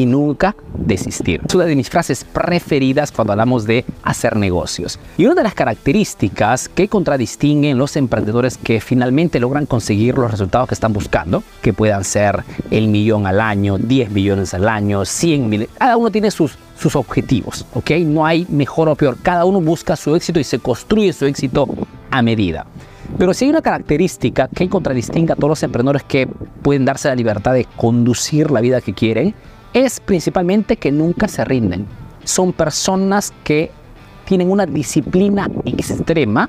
y nunca desistir. Es una de mis frases preferidas cuando hablamos de hacer negocios. Y una de las características que contradistinguen los emprendedores que finalmente logran conseguir los resultados que están buscando, que puedan ser el millón al año, 10 millones al año, 100 millones, cada uno tiene sus, sus objetivos, ¿ok? No hay mejor o peor, cada uno busca su éxito y se construye su éxito a medida. Pero si hay una característica que contradistingue a todos los emprendedores que pueden darse la libertad de conducir la vida que quieren, es principalmente que nunca se rinden. Son personas que tienen una disciplina extrema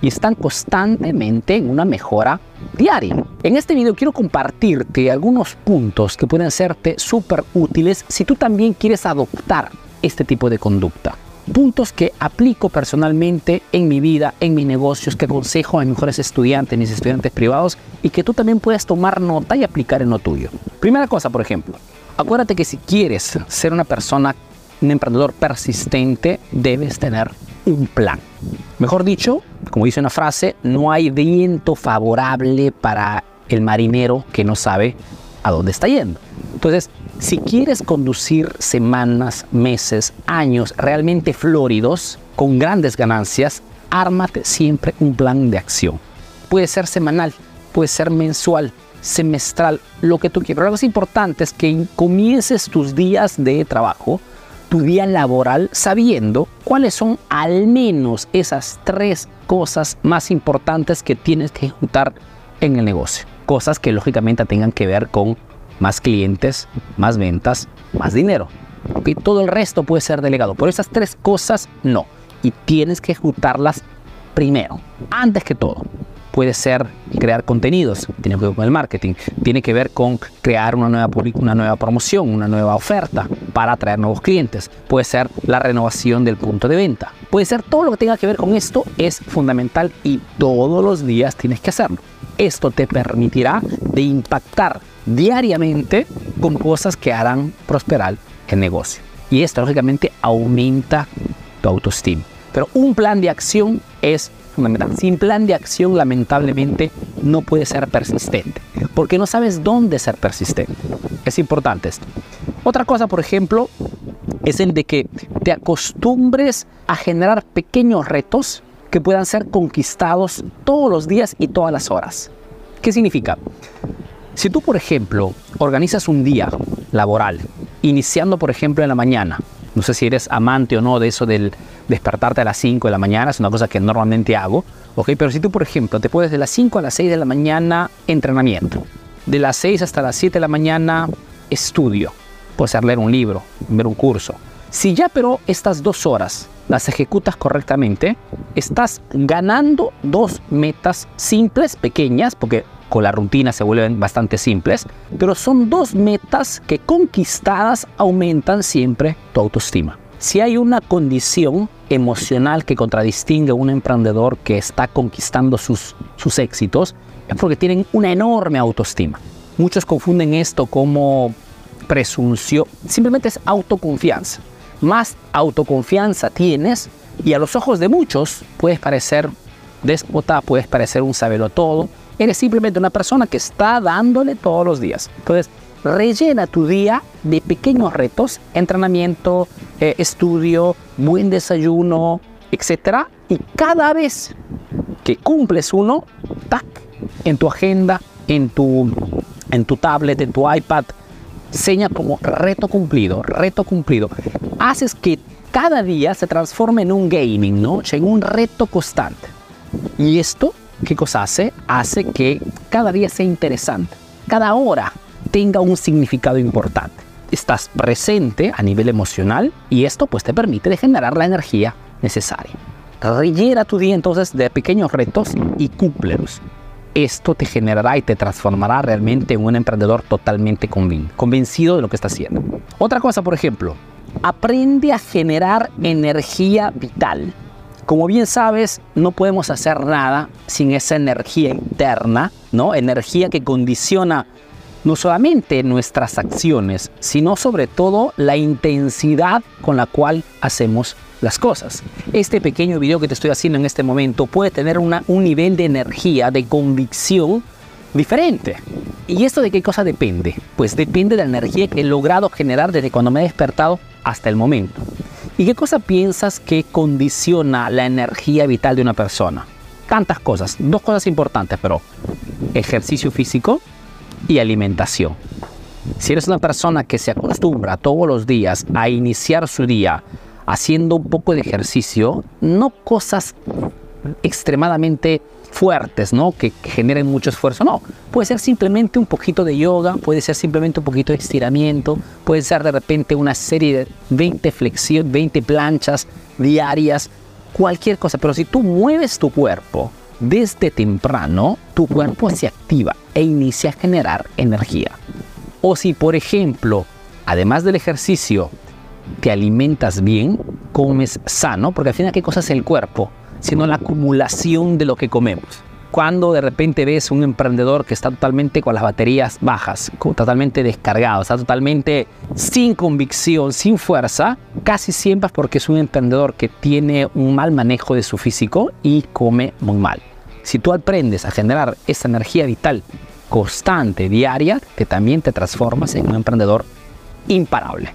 y están constantemente en una mejora diaria. En este video quiero compartirte algunos puntos que pueden serte súper útiles si tú también quieres adoptar este tipo de conducta. Puntos que aplico personalmente en mi vida, en mis negocios, que aconsejo a mis mejores estudiantes, mis estudiantes privados y que tú también puedes tomar nota y aplicar en lo tuyo. Primera cosa, por ejemplo, Acuérdate que si quieres ser una persona, un emprendedor persistente, debes tener un plan. Mejor dicho, como dice una frase, no hay viento favorable para el marinero que no sabe a dónde está yendo. Entonces, si quieres conducir semanas, meses, años realmente floridos, con grandes ganancias, ármate siempre un plan de acción. Puede ser semanal, puede ser mensual, semestral, lo que tú quieras. Pero lo más importante es que comiences tus días de trabajo, tu día laboral, sabiendo cuáles son al menos esas tres cosas más importantes que tienes que ejecutar en el negocio. Cosas que lógicamente tengan que ver con más clientes, más ventas, más dinero. y Todo el resto puede ser delegado, pero esas tres cosas no. Y tienes que ejecutarlas primero, antes que todo puede ser crear contenidos, tiene que ver con el marketing, tiene que ver con crear una nueva, una nueva promoción, una nueva oferta para atraer nuevos clientes, puede ser la renovación del punto de venta, puede ser todo lo que tenga que ver con esto, es fundamental y todos los días tienes que hacerlo. Esto te permitirá de impactar diariamente con cosas que harán prosperar el negocio. Y esto lógicamente aumenta tu autoestima. Pero un plan de acción es fundamental. Sin plan de acción, lamentablemente, no puede ser persistente, porque no sabes dónde ser persistente. Es importante esto. Otra cosa, por ejemplo, es el de que te acostumbres a generar pequeños retos que puedan ser conquistados todos los días y todas las horas. ¿Qué significa? Si tú, por ejemplo, organizas un día laboral, iniciando, por ejemplo, en la mañana, no sé si eres amante o no de eso del despertarte a las 5 de la mañana, es una cosa que normalmente hago, ¿ok? Pero si tú, por ejemplo, te puedes de las 5 a las 6 de la mañana entrenamiento, de las 6 hasta las 7 de la mañana estudio, puedes ser leer un libro, ver un curso. Si ya pero estas dos horas las ejecutas correctamente, estás ganando dos metas simples, pequeñas, porque con la rutina se vuelven bastante simples, pero son dos metas que conquistadas aumentan siempre tu autoestima. Si hay una condición emocional que contradistingue a un emprendedor que está conquistando sus, sus éxitos, es porque tienen una enorme autoestima. Muchos confunden esto como presunción, simplemente es autoconfianza. Más autoconfianza tienes y a los ojos de muchos puedes parecer déspota, puedes parecer un sabelo todo, eres simplemente una persona que está dándole todos los días. Entonces, rellena tu día de pequeños retos, entrenamiento, eh, estudio, buen desayuno, etc. Y cada vez que cumples uno, tac, en tu agenda, en tu, en tu tablet, en tu iPad, seña como reto cumplido, reto cumplido. Haces que cada día se transforme en un gaming, ¿no? En un reto constante. Y esto, ¿qué cosa hace? Hace que cada día sea interesante. Cada hora tenga un significado importante. Estás presente a nivel emocional y esto pues te permite generar la energía necesaria. Rellena tu día entonces de pequeños retos y cúmplelos. Esto te generará y te transformará realmente en un emprendedor totalmente convencido de lo que está haciendo. Otra cosa, por ejemplo, aprende a generar energía vital. Como bien sabes, no podemos hacer nada sin esa energía interna, ¿no? Energía que condiciona no solamente nuestras acciones, sino sobre todo la intensidad con la cual hacemos las cosas. Este pequeño video que te estoy haciendo en este momento puede tener una, un nivel de energía, de convicción diferente. ¿Y esto de qué cosa depende? Pues depende de la energía que he logrado generar desde cuando me he despertado hasta el momento. ¿Y qué cosa piensas que condiciona la energía vital de una persona? Tantas cosas, dos cosas importantes, pero ejercicio físico y alimentación. Si eres una persona que se acostumbra todos los días a iniciar su día haciendo un poco de ejercicio, no cosas extremadamente fuertes, ¿no? Que, generen mucho esfuerzo. No, puede ser simplemente un poquito de yoga, puede ser simplemente un poquito de estiramiento, puede ser de repente una serie de 20 flexiones, 20 planchas diarias, cualquier cosa. Pero si tú mueves tu cuerpo desde temprano, tu cuerpo se activa e inicia a generar energía. O si, por ejemplo, además del ejercicio, te alimentas bien, comes sano, porque al final, ¿qué cosa es el cuerpo? Sino la acumulación de lo que comemos. Cuando de repente ves un emprendedor que está totalmente con las baterías bajas, totalmente descargado, está totalmente sin convicción, sin fuerza, casi siempre es porque es un emprendedor que tiene un mal manejo de su físico y come muy mal. Si tú aprendes a generar esa energía vital constante, diaria, que también te transformas en un emprendedor imparable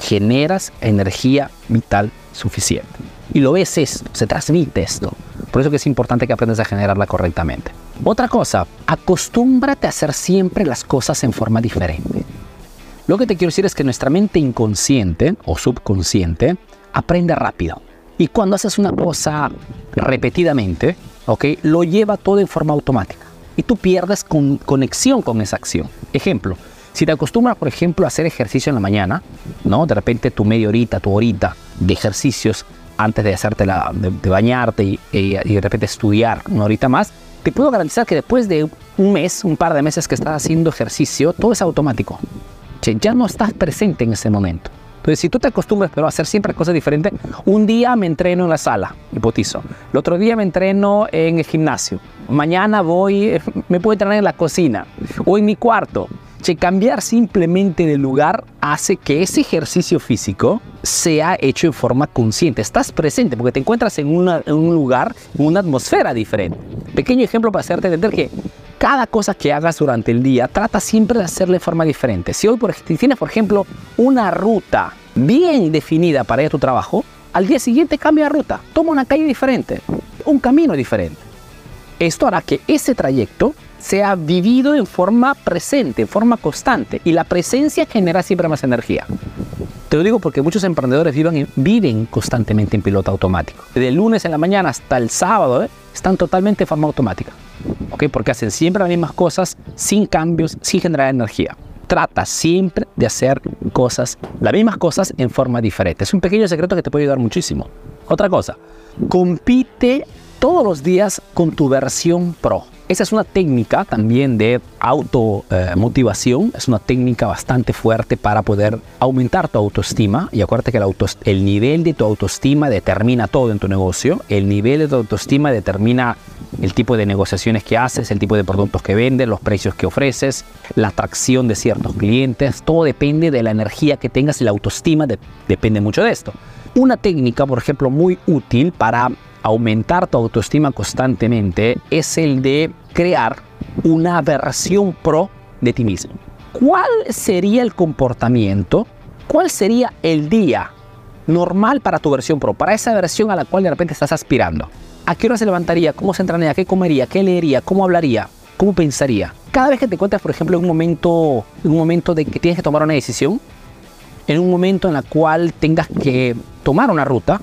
generas energía vital suficiente. Y lo ves esto, se transmite esto. Por eso que es importante que aprendas a generarla correctamente. Otra cosa, acostúmbrate a hacer siempre las cosas en forma diferente. Lo que te quiero decir es que nuestra mente inconsciente o subconsciente aprende rápido. Y cuando haces una cosa repetidamente, ¿ok? Lo lleva todo en forma automática. Y tú pierdes con conexión con esa acción. Ejemplo, si te acostumbras, por ejemplo, a hacer ejercicio en la mañana, ¿no? De repente tu media horita, tu horita de ejercicios antes de hacerte la, de, bañarte y, de repente estudiar una horita más, te puedo garantizar que después de un mes, un par de meses que estás haciendo ejercicio, todo es automático. ya no estás presente en ese momento. Entonces, si tú te acostumbras pero a hacer siempre cosas diferentes, un día me entreno en la sala, hipotizo. El otro día me entreno en el gimnasio. Mañana voy, me puedo entrenar en la cocina o en mi cuarto. Che, cambiar simplemente de lugar hace que ese ejercicio físico sea hecho en forma consciente. Estás presente porque te encuentras en, un lugar, en una atmósfera diferente. Pequeño ejemplo para hacerte entender que cada cosa que hagas durante el día, trata siempre de hacerlo de forma diferente. Si hoy por, tienes, por ejemplo, una ruta bien definida para ir a tu trabajo, al día siguiente cambia de ruta, toma una calle diferente, un camino diferente. Esto hará que ese trayecto sea vivido en forma presente, en forma constante, y la presencia genera siempre más energía. Te lo digo porque muchos emprendedores viven, viven constantemente en piloto automático. De lunes en la mañana hasta el sábado, ¿eh? están totalmente en forma automática. ¿Ok? Porque hacen siempre las mismas cosas, sin cambios, sin generar energía. Trata siempre de hacer cosas, las mismas cosas en forma diferente. Es un pequeño secreto que te puede ayudar muchísimo. Otra cosa, compite todos los días con tu versión pro. Esa es una técnica también de automotivación, eh, es una técnica bastante fuerte para poder aumentar tu autoestima. Y acuérdate que el, el nivel de tu autoestima determina todo en tu negocio. El nivel de tu autoestima determina el tipo de negociaciones que haces, el tipo de productos que vendes, los precios que ofreces, la atracción de ciertos clientes. Todo depende de la energía que tengas y la autoestima depende mucho de esto. Una técnica, por ejemplo, muy útil para aumentar tu autoestima constantemente es el de crear una versión pro de ti mismo. ¿Cuál sería el comportamiento? ¿Cuál sería el día normal para tu versión pro? Para esa versión a la cual de repente estás aspirando. ¿A qué hora se levantaría? ¿Cómo se entrenaría? ¿Qué comería? ¿Qué leería? ¿Cómo hablaría? ¿Cómo pensaría? Cada vez que te encuentras, por ejemplo, en un momento, en un momento de que tienes que tomar una decisión, en un momento en el cual tengas que tomar una ruta,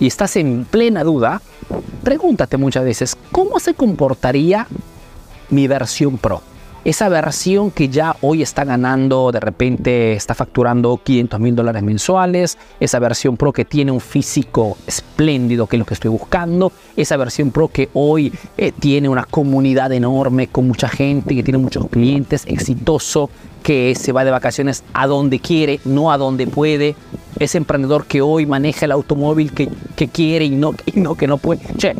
y estás en plena duda, pregúntate muchas veces, ¿cómo se comportaría mi versión pro? Esa versión que ya hoy está ganando, de repente está facturando 500 mil dólares mensuales, esa versión Pro que tiene un físico espléndido, que es lo que estoy buscando, esa versión Pro que hoy eh, tiene una comunidad enorme con mucha gente, que tiene muchos clientes, exitoso, que se va de vacaciones a donde quiere, no a donde puede, ese emprendedor que hoy maneja el automóvil que, quiere y no, y no que no puede. Che,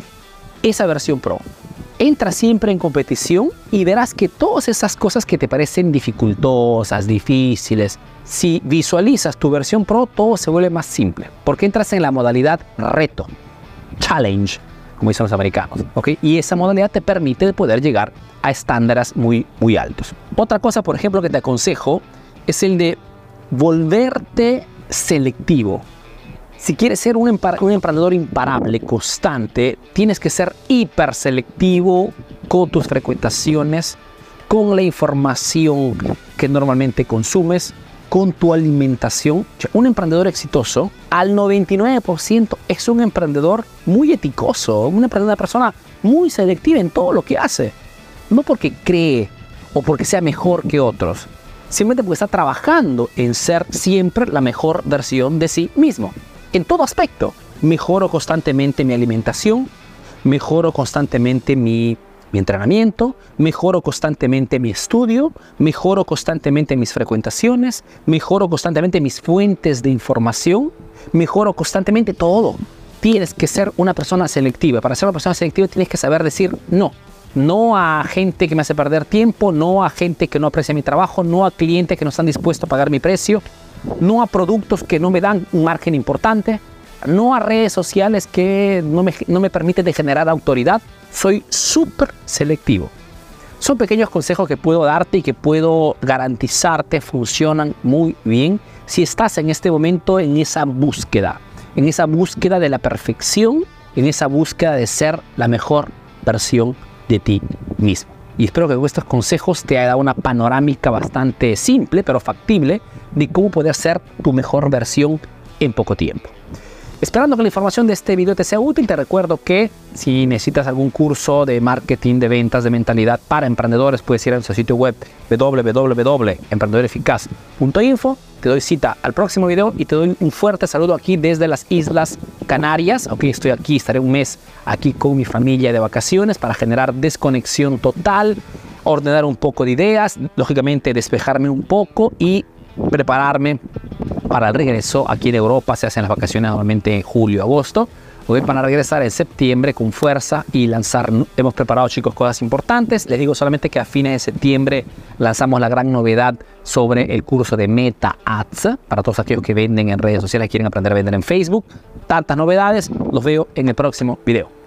esa versión Pro entra siempre en competición y verás que todas esas cosas que te parecen dificultosas, difíciles, si visualizas tu versión Pro, todo se vuelve más simple, porque entras en la modalidad reto, challenge, como dicen los americanos, ¿ok? Y esa modalidad te permite poder llegar a estándares muy, muy altos. Otra cosa, por ejemplo, que te aconsejo es el de volverte selectivo. Si quieres ser un, emprendedor imparable, constante, tienes que ser hiper selectivo con tus frecuentaciones, con la información que normalmente consumes, con tu alimentación. Un emprendedor exitoso, al 99% es un emprendedor muy eticoso, una persona muy selectiva en todo lo que hace. No porque cree o porque sea mejor que otros, simplemente porque está trabajando en ser siempre la mejor versión de sí mismo en todo aspecto. Mejoro constantemente mi alimentación, mejoro constantemente mi, entrenamiento, mejoro constantemente mi estudio, mejoro constantemente mis frecuentaciones, mejoro constantemente mis fuentes de información, mejoro constantemente todo. Tienes que ser una persona selectiva. Para ser una persona selectiva tienes que saber decir no. No a gente que me hace perder tiempo, no a gente que no aprecia mi trabajo, no a clientes que no están dispuestos a pagar mi precio, no a productos que no me dan un margen importante, no a redes sociales que no me, no me permiten de generar autoridad. Soy súper selectivo. Son pequeños consejos que puedo darte y que puedo garantizarte funcionan muy bien si estás en este momento en esa búsqueda, en esa búsqueda de la perfección, en esa búsqueda de ser la mejor versión de ti mismo. Y espero que estos consejos te haya dado una panorámica bastante simple, pero factible, de cómo poder ser tu mejor versión en poco tiempo. Esperando que la información de este video te sea útil, te recuerdo que si necesitas algún curso de marketing, de ventas, de mentalidad para emprendedores, puedes ir a nuestro sitio web www.emprendedoreficaz.info. Te doy cita al próximo video y te doy un fuerte saludo aquí desde las Islas Canarias. Ok, estoy aquí, estaré un mes aquí con mi familia de vacaciones para generar desconexión total, ordenar un poco de ideas, lógicamente despejarme un poco y prepararme para el regreso. Aquí en Europa se hacen las vacaciones normalmente en julio, agosto. Hoy van a regresar en septiembre con fuerza y lanzar. Hemos preparado, chicos, cosas importantes. Les digo solamente que a fines de septiembre lanzamos la gran novedad sobre el curso de Meta Ads para todos aquellos que venden en redes sociales, quieren aprender a vender en Facebook. Tantas novedades, los veo en el próximo video.